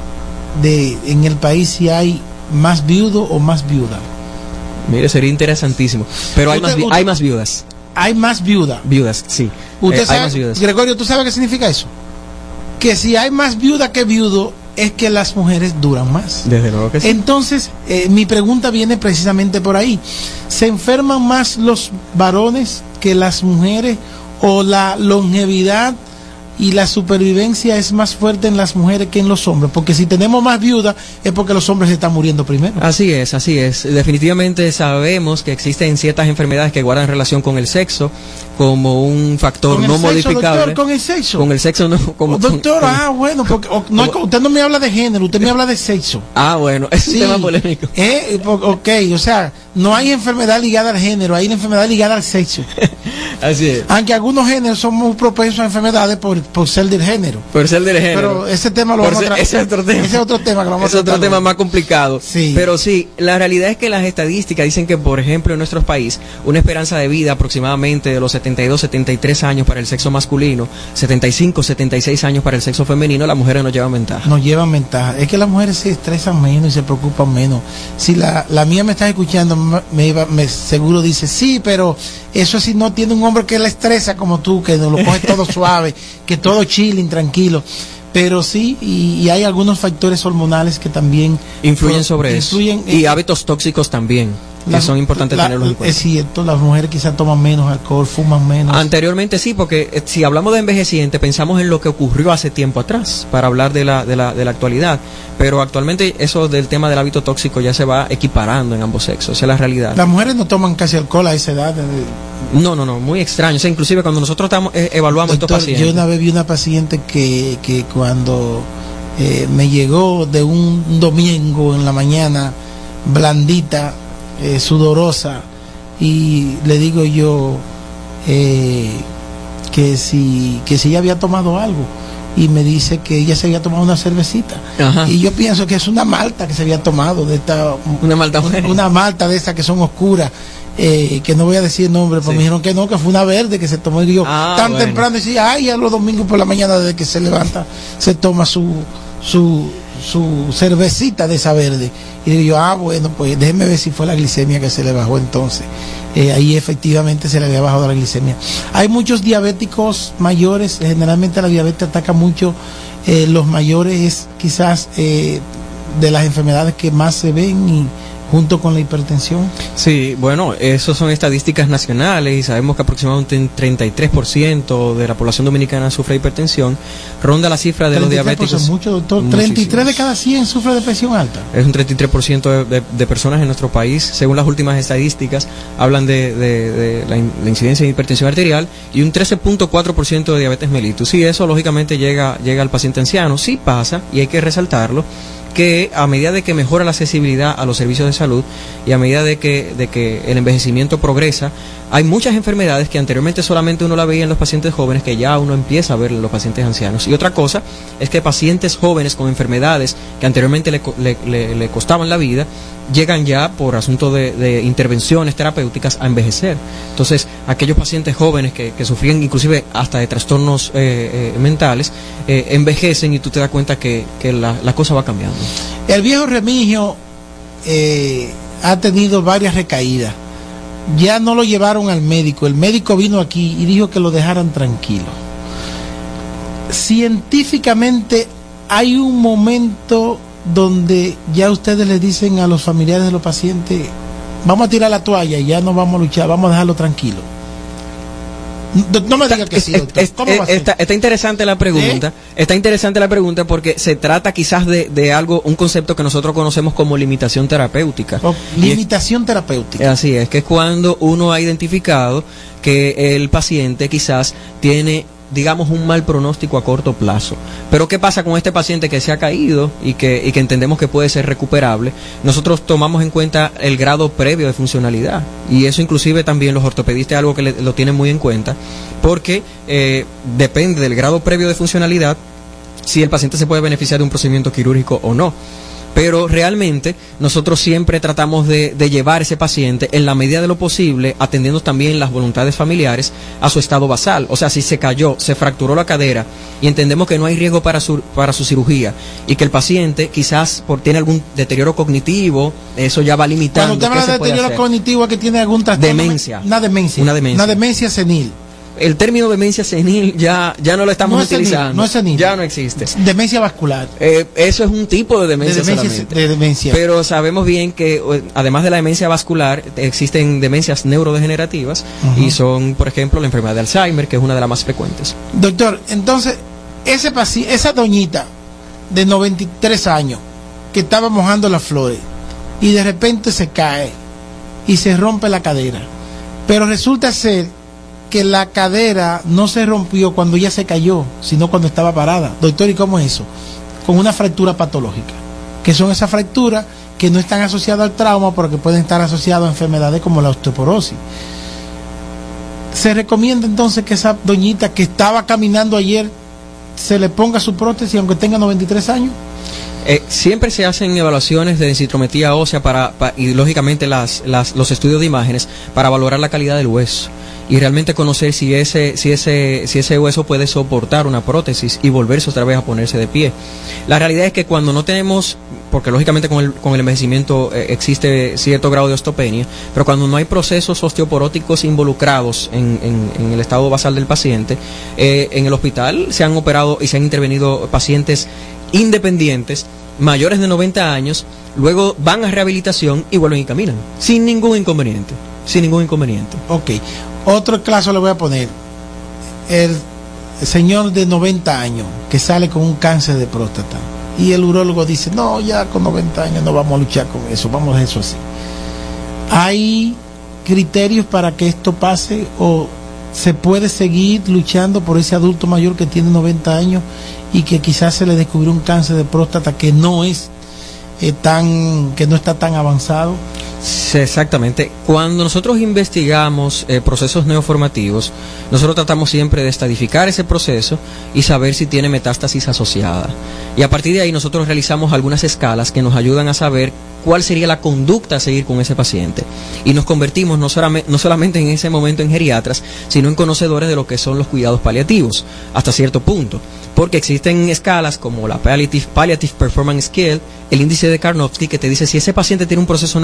de en el país si hay más viudo o más viuda. Mire, sería interesantísimo. Pero hay, Usted- más, usted- hay más viudas. Hay más viuda. Viudas, sí. Usted Eh, sabe, viudas. Gregorio, ¿tú sabes qué significa eso? Que si hay más viuda que viudo, es que las mujeres duran más. Desde luego que sí. Entonces, eh, mi pregunta viene precisamente por ahí. ¿Se enferman más los varones que las mujeres o la longevidad y la supervivencia es más fuerte en las mujeres que en los hombres? Porque si tenemos más viudas es porque los hombres se están muriendo primero. Así es, así es. Definitivamente sabemos que existen ciertas enfermedades que guardan relación con el sexo como un factor no sexo, modificable. doctor, con el sexo. Con el sexo no. como- Oh, doctor, con- ah, bueno, porque no, usted no me habla de género, usted me habla de sexo. Ah, bueno, es un Sí. tema polémico. Eh, po- ok, o sea, no hay enfermedad ligada al género, hay una enfermedad ligada al sexo. Así es. Aunque algunos géneros son muy propensos a enfermedades por, por ser del género. Por ser del género. Pero ese tema lo Por vamos a ser- tra- ese es otro tema. Ese es otro tema que lo vamos Es a otro tema más complicado. Pero sí, la realidad es que las estadísticas dicen que, por ejemplo, en nuestro país, una esperanza de vida aproximadamente de los 72, 73 años para el sexo masculino, 75, 76 años para el sexo femenino, las mujeres nos llevan ventaja. Nos llevan ventaja. Es que las mujeres se estresan menos y se preocupan menos. Si la, la mía me está escuchando, me, me iba- me seguro dice, sí, pero eso si no tiene un hombre que la estresa como tú, que lo coge todo suave, que todo chilling, tranquilo. Pero sí, y, y hay algunos factores hormonales que también Influyen sobre eso. Y hábitos tóxicos también, que La- son importantes la- tenerlos en cuenta. Es cierto, las mujeres quizás toman menos alcohol, fuman menos. Anteriormente sí, porque eh, si hablamos de envejeciente, pensamos en lo que ocurrió hace tiempo atrás, para hablar de la, de la, de la actualidad. Pero actualmente eso del tema del hábito tóxico ya se va equiparando en ambos sexos, esa es la realidad. Las mujeres no toman casi alcohol a esa edad. eh, No, no, no, muy extraño. O sea, inclusive cuando nosotros estamos, eh, evaluamos Doctor, estos pacientes. Yo una vez vi una paciente que, que cuando eh, me llegó de un domingo en la mañana, blandita, eh, sudorosa, y le digo yo eh, que si que si ella había tomado algo y me dice que ella se había tomado una cervecita Ajá. y yo pienso que es una malta que se había tomado de esta Una malta buena. una malta de estas que son oscuras eh, que no voy a decir nombre, pero me dijeron que no, que fue una verde que se tomó y yo Ah, tan bueno. temprano decía, ay, a los domingos por la mañana desde que se levanta se toma su su su cervecita de esa verde y digo yo, ah, bueno, pues déjeme ver si fue la glicemia que se le bajó entonces. Eh, ahí efectivamente se le había bajado la glicemia. Hay muchos diabéticos mayores, generalmente la diabetes ataca mucho eh, los mayores, es quizás eh, de las enfermedades que más se ven y junto con la hipertensión. Sí, bueno, eso son estadísticas nacionales y sabemos que aproximadamente un 33% de la población dominicana sufre hipertensión. Ronda la cifra de los 33% diabéticos. mucho, doctor. Muchísimo. 33 de cada 100 sufre de presión alta. Es un 33% de, de- de personas en nuestro país, según las últimas estadísticas, hablan de, de- la, in- la incidencia de hipertensión arterial y un 13.4% de diabetes mellitus. Y eso lógicamente llega, llega al paciente anciano. Sí pasa, y hay que resaltarlo, que a medida de que mejora la accesibilidad a los servicios de salud y a medida de que, de que el envejecimiento progresa, hay muchas enfermedades que anteriormente solamente uno la veía en los pacientes jóvenes que ya uno empieza a ver en los pacientes ancianos. Y otra cosa es que pacientes jóvenes con enfermedades que anteriormente le, co- le- le- le costaban la vida, llegan ya por asunto de, intervenciones terapéuticas a envejecer. Entonces, aquellos pacientes jóvenes que, sufrían inclusive hasta de trastornos eh, eh, mentales, eh, envejecen y tú te das cuenta que, la, la cosa va cambiando. El viejo Remigio ha tenido varias recaídas. Ya no lo llevaron al médico. El médico vino aquí y dijo que lo dejaran tranquilo. Científicamente hay un momento donde ya ustedes le dicen a los familiares de los pacientes, vamos a tirar la toalla y ya no vamos a luchar, vamos a dejarlo tranquilo. No, no me diga que sí, doctor. ¿Cómo Eh, va a ser? está, está interesante la pregunta. Está interesante la pregunta porque se trata quizás de, de algo, un concepto que nosotros conocemos como limitación terapéutica. Es- Limitación terapéutica. Así es, que es cuando uno ha identificado que el paciente quizás tiene digamos un mal pronóstico a corto plazo. Pero ¿qué pasa con este paciente que se ha caído y que, y que entendemos que puede ser recuperable? Nosotros tomamos en cuenta el grado previo de funcionalidad y eso inclusive también los ortopedistas es algo que le- lo tienen muy en cuenta porque eh, depende del grado previo de funcionalidad si el paciente se puede beneficiar de un procedimiento quirúrgico o no. Pero realmente nosotros siempre tratamos de, de llevar ese paciente en la medida de lo posible, atendiendo también las voluntades familiares a su estado basal. O sea, si se cayó, se fracturó la cadera y entendemos que no hay riesgo para su, para su cirugía y que el paciente quizás por, tiene algún deterioro cognitivo, eso ya va limitando. Cuando usted habla de deterioro cognitivo que tiene algún trastorno. Demencia. Una demencia. Una demencia. Una demencia senil. El término demencia senil ya, ya no lo estamos No es senil, utilizando. no es senil. Ya no existe. Demencia vascular. Eh, eso es un tipo de demencia, De demencia- solamente. de demencia. Pero sabemos bien que además de la demencia vascular existen demencias neurodegenerativas y son, por ejemplo, la enfermedad de Alzheimer, que es una de las más frecuentes. Doctor, entonces, ese paci- esa doñita de 93 años que estaba mojando las flores y de repente se cae y se rompe la cadera. Pero resulta ser que la cadera no se rompió cuando ella se cayó, sino cuando estaba parada. Doctor, ¿y cómo es eso? Con una fractura patológica. Que son esas fracturas que no están asociadas al trauma, pero que pueden estar asociadas a enfermedades como la osteoporosis. Se recomienda entonces que esa doñita que estaba caminando ayer se le ponga su prótesis aunque tenga 93 años. Eh, siempre se hacen evaluaciones de densitometría ósea para, pa- y lógicamente las, las- los estudios de imágenes para valorar la calidad del hueso y realmente conocer si ese, si ese, si ese hueso puede soportar una prótesis y volverse otra vez a ponerse de pie. La realidad es que cuando no tenemos, porque lógicamente con el, con el envejecimiento eh, existe cierto grado de osteopenia, pero cuando no hay procesos osteoporóticos involucrados en, en- el estado basal del paciente, eh, en el hospital se han operado y se han intervenido pacientes independientes, mayores de 90 años, luego van a rehabilitación y vuelven y caminan, sin ningún inconveniente, sin ningún inconveniente. Ok. Otro caso le voy a poner. El señor de 90 años que sale con un cáncer de próstata. Y el urólogo dice, no, ya con 90 años no vamos a luchar con eso, vamos a eso así. ¿Hay criterios para que esto pase o se puede seguir luchando por ese adulto mayor que tiene 90 años y que quizás se le descubrió un cáncer de próstata que no es eh, tan que no está tan avanzado. Sí, exactamente. Cuando nosotros investigamos eh, procesos neoformativos, nosotros tratamos siempre de estadificar ese proceso y saber si tiene metástasis asociada. Y a partir de ahí nosotros realizamos algunas escalas que nos ayudan a saber cuál sería la conducta a seguir con ese paciente. Y nos convertimos no, solamente, no solamente en ese momento en geriatras, sino en conocedores de lo que son los cuidados paliativos, hasta cierto punto. Porque existen escalas como la Palliative, Palliative Performance Scale, el índice de Karnofsky, que te dice si ese paciente tiene un proceso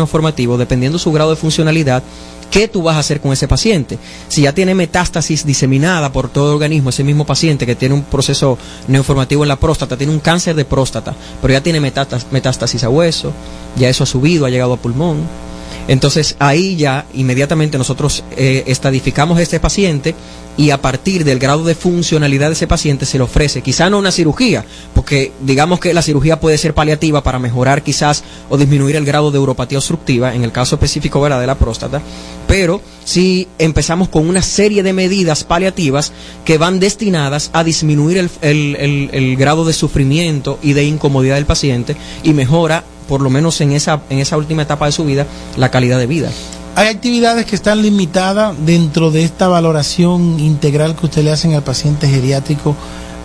neoformativo, dependiendo su grado de funcionalidad, ¿qué tú vas a hacer con ese paciente? Si ya tiene metástasis diseminada por todo el organismo, ese mismo paciente que tiene un proceso neoformativo en la próstata, tiene un cáncer de próstata, pero ya tiene metástasis a hueso, ya eso ha subido, ha llegado a pulmón. Entonces ahí ya inmediatamente nosotros eh, estadificamos a este paciente y a partir del grado de funcionalidad de ese paciente se le ofrece quizá no una cirugía, porque digamos que la cirugía puede ser paliativa para mejorar quizás o disminuir el grado de uropatía obstructiva, en el caso específico de la próstata, pero si empezamos con una serie de medidas paliativas que van destinadas a disminuir el grado de sufrimiento y de incomodidad del paciente y mejora, por lo menos en esa, en esa última etapa de su vida, la calidad de vida. Hay actividades que están limitadas dentro de esta valoración integral que usted le hacen al paciente geriátrico,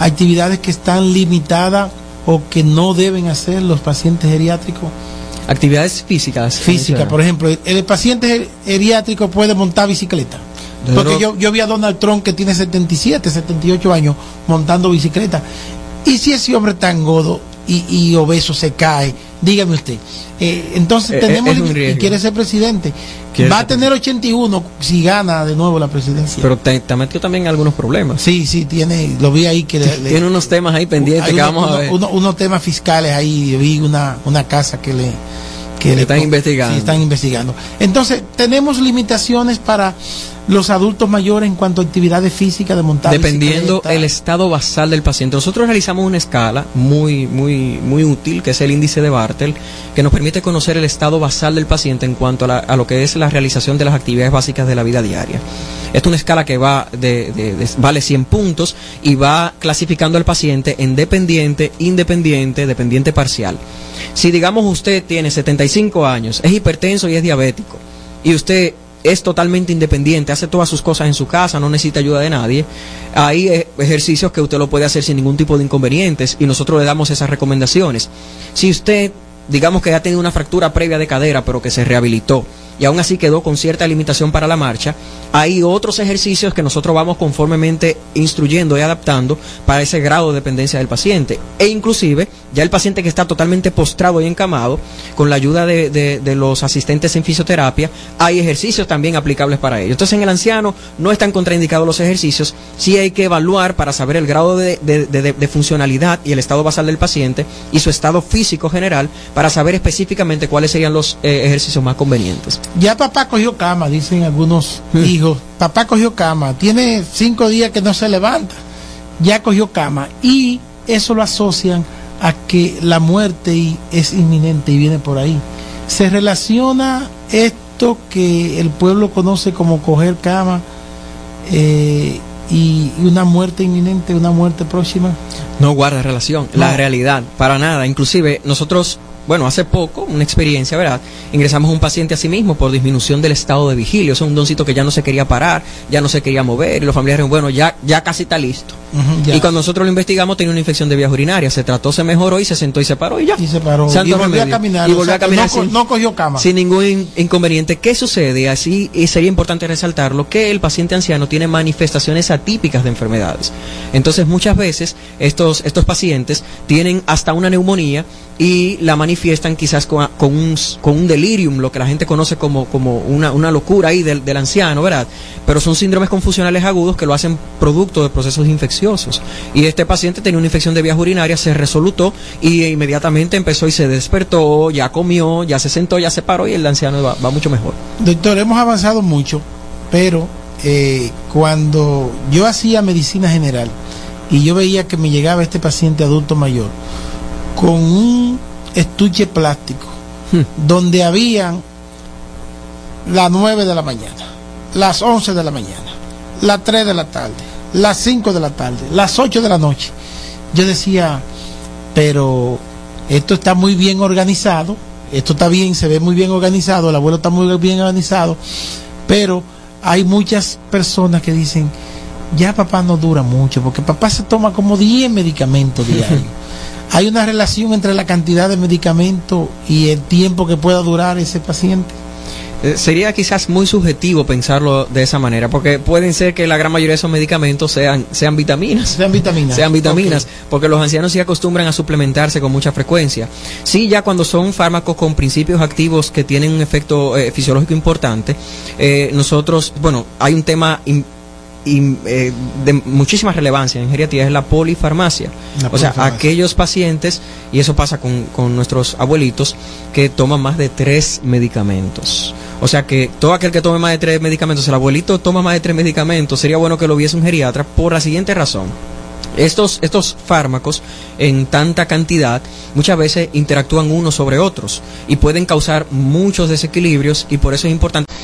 actividades que están limitadas o que no deben hacer los pacientes geriátricos. Actividades físicas. Física, por ejemplo, el, el paciente ger- geriátrico puede montar bicicleta. Porque yo, yo vi a Donald Trump que tiene 77, 78 años montando bicicleta. Y si ese hombre tan godo y, y obeso se cae, dígame usted. Eh, entonces Eh, tenemos riesgo. quiere ser presidente. Quiere Va a ser tener 81 si gana de nuevo la presidencia. Pero te, te metió también algunos problemas. Sí, sí, tiene, lo vi ahí que le- le- Tiene unos temas ahí pendientes que uno- vamos a uno- ver. uno- unos temas fiscales ahí, vi una, una casa que le... Que le están investigando. Sí, están investigando. Entonces, tenemos limitaciones para los adultos mayores en cuanto a actividades físicas de montar Dependiendo el estado basal del paciente. Nosotros realizamos una escala muy, muy, muy útil, que es el índice de Bartel, que nos permite conocer el estado basal del paciente en cuanto a, la- a lo que es la realización de las actividades básicas de la vida diaria. Esta es una escala que va de- vale 100 puntos y va clasificando al paciente en dependiente, independiente, dependiente parcial. Si digamos usted tiene 75 años, es hipertenso y es diabético, y usted es totalmente independiente, hace todas sus cosas en su casa, no necesita ayuda de nadie, hay eh, ejercicios que usted lo puede hacer sin ningún tipo de inconvenientes y nosotros le damos esas recomendaciones. Si usted, digamos que ha tenido una fractura previa de cadera, pero que se rehabilitó y aún así quedó con cierta limitación para la marcha, hay otros ejercicios que nosotros vamos conformemente instruyendo y adaptando para ese grado de dependencia del paciente. E inclusive, ya el paciente que está totalmente postrado y encamado, con la ayuda de, los asistentes en fisioterapia, hay ejercicios también aplicables para ello. Entonces, en el anciano no están contraindicados los ejercicios, sí hay que evaluar para saber el grado de funcionalidad y el estado basal del paciente y su estado físico general para saber específicamente cuáles serían los eh, ejercicios más convenientes. Ya papá cogió cama, dicen algunos hijos. Papá cogió cama, tiene cinco días que no se levanta. Ya cogió cama. Y eso lo asocian a que la muerte es inminente y viene por ahí. Se relaciona esto que el pueblo conoce como coger cama eh, y, una muerte inminente, una muerte próxima. No guarda relación, la realidad, para nada. Inclusive nosotros, bueno, hace poco, una experiencia, ¿verdad? Ingresamos a un paciente a sí mismo por disminución del estado de vigilia. O sea, un doncito que ya no se quería parar, ya no se quería mover y los familiares, bueno, ya, ya casi está listo. Y cuando nosotros lo investigamos tenía una infección de vías urinarias, se trató, se mejoró y se sentó y se paró y ya. Y se paró. Santo y volvió a caminar. Y o volvió sea a caminar no, co- sin- no cogió cama. sin ningún in- inconveniente. ¿Qué sucede? Así y sería importante resaltarlo que el paciente anciano tiene manifestaciones atípicas de enfermedades. Entonces muchas veces estos, estos pacientes tienen hasta una neumonía y la manifiestan quizás con, un, delirium, lo que la gente conoce como, una, locura ahí del, anciano, ¿verdad? Pero son síndromes confusionales agudos que lo hacen producto de procesos infecciosos. Y este paciente tenía una infección de vías urinarias, se resolutó y inmediatamente empezó y se despertó, ya comió, ya se sentó, ya se paró y el anciano va, va mucho mejor. Doctor, hemos avanzado mucho, pero eh, cuando yo hacía medicina general y yo veía que me llegaba este paciente adulto mayor con un estuche plástico donde habían las 9 de la mañana, las 11 de la mañana, las 3 de la tarde, las 5 de la tarde, las 8 de la noche. Yo decía, pero esto está muy bien organizado, esto está bien, se ve muy bien organizado, el abuelo está muy bien organizado, pero hay muchas personas que dicen, ya papá no dura mucho, porque papá se toma como 10 medicamentos diarios. ¿Hay una relación entre la cantidad de medicamentos y el tiempo que pueda durar ese paciente? Eh, Sería quizás muy subjetivo pensarlo de esa manera, porque pueden ser que la gran mayoría de esos medicamentos sean, sean vitaminas. Sean vitaminas. Sean vitaminas, porque los ancianos sí acostumbran a suplementarse con mucha frecuencia. Sí, ya cuando son fármacos con principios activos que tienen un efecto eh, fisiológico importante, eh, nosotros, bueno, hay un tema im- eh, de muchísima relevancia en geriatría, es la polifarmacia. La o sea, aquellos pacientes, y eso pasa con, con nuestros abuelitos, que toman más de tres medicamentos. O sea que todo aquel que tome más de tres medicamentos, el abuelito toma más de tres medicamentos, sería bueno que lo viese un geriatra por la siguiente razón. Estos, estos fármacos en tanta cantidad muchas veces interactúan unos sobre otros y pueden causar muchos desequilibrios y por eso es importante